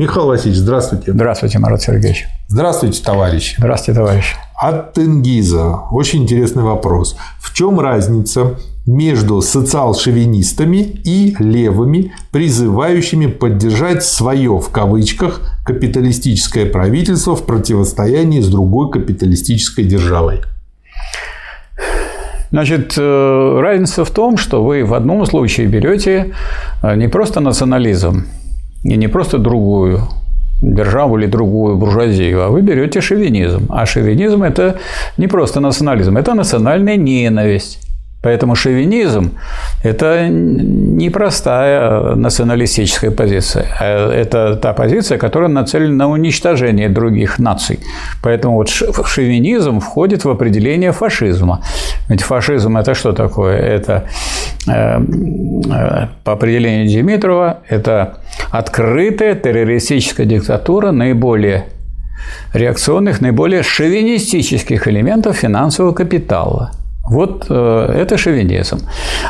Михаил Васильевич, здравствуйте. Здравствуйте, Марат Сергеевич. Здравствуйте, товарищ. Здравствуйте, товарищ. От Тенгиза. Очень интересный вопрос. В чем разница между социал-шовинистами и левыми, призывающими поддержать свое, в кавычках, капиталистическое правительство в противостоянии с другой капиталистической державой? Значит, э, разница в том, что вы в одном случае берете э, не просто национализм и не просто другую державу или другую буржуазию, а вы берете шовинизм. А шовинизм – это не просто национализм, это национальная ненависть. Поэтому шовинизм – это непростая националистическая позиция. А это та позиция, которая нацелена на уничтожение других наций. Поэтому вот шовинизм входит в определение фашизма. Ведь фашизм – это что такое? Это, э, э, по определению Димитрова, это открытая террористическая диктатура наиболее реакционных, наиболее шовинистических элементов финансового капитала – вот э, это шовинизм.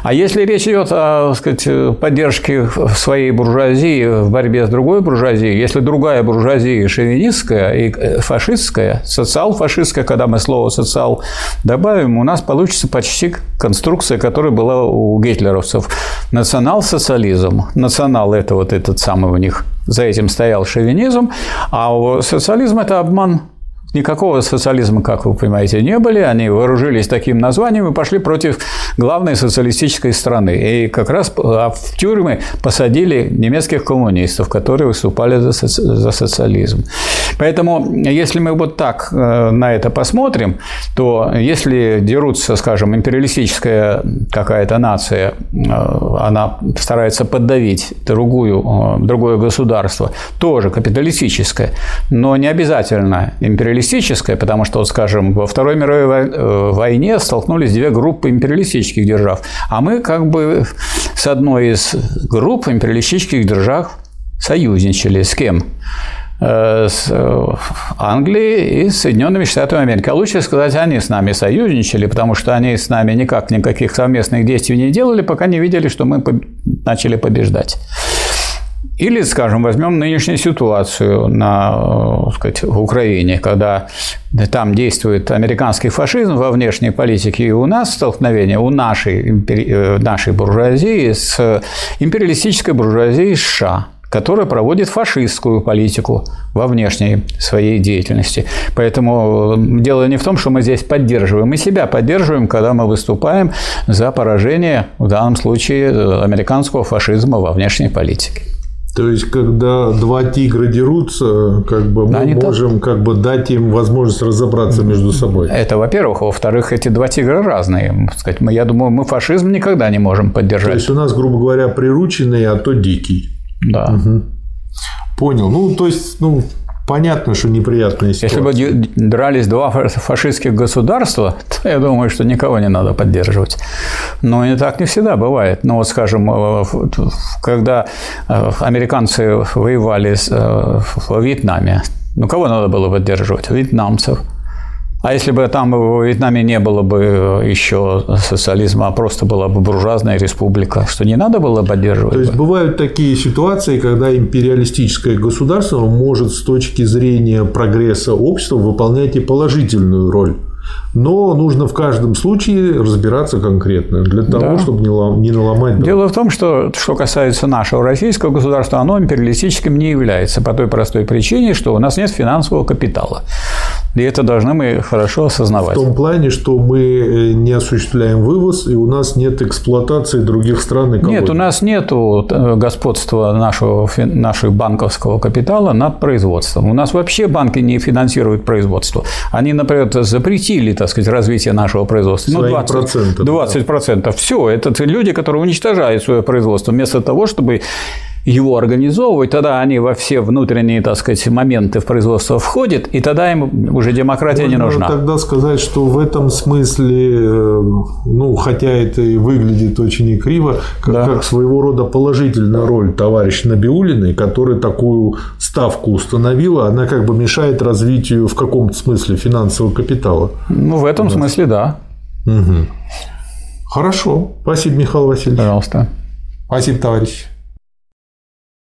А если речь идет о сказать, поддержке своей буржуазии в борьбе с другой буржуазией, если другая буржуазия шовинистская и э, фашистская, социал-фашистская, когда мы слово «социал» добавим, у нас получится почти конструкция, которая была у гитлеровцев. Национал-социализм. Национал – это вот этот самый у них, за этим стоял шовинизм, а социализм – это обман Никакого социализма, как вы понимаете, не были. Они вооружились таким названием и пошли против главной социалистической страны. И как раз а в тюрьмы посадили немецких коммунистов, которые выступали за, соци... за социализм. Поэтому, если мы вот так э, на это посмотрим, то если дерутся, скажем, империалистическая какая-то нация, э, она старается поддавить другую, э, другое государство, тоже капиталистическое, но не обязательно империалистическое потому что, вот, скажем, во Второй мировой войне столкнулись две группы империалистических держав, а мы как бы с одной из групп империалистических держав союзничали. С кем? Э, с э, Англией и Соединенными Штатами Америки. А лучше сказать, они с нами союзничали, потому что они с нами никак никаких совместных действий не делали, пока не видели, что мы начали побеждать. Или, скажем, возьмем нынешнюю ситуацию на, э, сказать, в Украине, когда там действует американский фашизм во внешней политике, и у нас столкновение у нашей, нашей буржуазии с империалистической буржуазией США которая проводит фашистскую политику во внешней своей деятельности. Поэтому э, дело не в том, что мы здесь поддерживаем, мы себя поддерживаем, когда мы выступаем за поражение, в данном случае, американского фашизма во внешней политике. То есть, когда два тигра дерутся, как бы мы Они можем как бы дать им возможность разобраться между собой. Это, во-первых. Во-вторых, эти два тигра разные. Сказать, мы, я думаю, мы фашизм никогда не можем поддержать. То есть, у нас, грубо говоря, прирученный, а то дикий. Да. Угу. Понял. Ну, то есть, ну, понятно, что неприятная ситуация. Если бы дрались два фашистских государства, то я думаю, что никого не надо поддерживать. Но и так не всегда бывает. Ну, вот, скажем, э, когда э, американцы воевали э, в Вьетнаме, ну, кого надо было поддерживать? Вьетнамцев – а если бы там в Вьетнаме не было бы еще социализма, а просто была бы буржуазная республика, что не надо было поддерживать? То есть бы? бывают такие ситуации, когда империалистическое государство может с точки зрения прогресса общества выполнять и положительную роль. Но нужно в каждом случае разбираться конкретно для того, да. чтобы не наломать. Дров. Дело в том, что что касается нашего российского государства, оно империалистическим не является по той простой причине, что у нас нет финансового капитала. И это должны мы хорошо осознавать. В том плане, что мы э, не осуществляем вывоз, и у нас нет эксплуатации других стран и Нет, у нас нет э, господства нашего, нашего банковского капитала над производством. У нас вообще банки не финансируют производство. Они, например, запретили, так сказать, развитие нашего производства. Ну, 20%. 20%. Да. Все, это люди, которые уничтожают свое производство, вместо того, чтобы его организовывать, тогда они во все внутренние, так сказать, моменты в производство входят, и тогда им уже демократия Можно не нужна. тогда сказать, что в этом смысле, э, ну, хотя это и выглядит очень криво, как, да. как своего рода положительная роль товарища Набиулиной, который такую ставку установила, она как бы мешает развитию в каком-то смысле финансового капитала. Ну, в этом да. смысле, да. Угу. Хорошо. Спасибо, Михаил Васильевич. Пожалуйста. Спасибо, товарищ.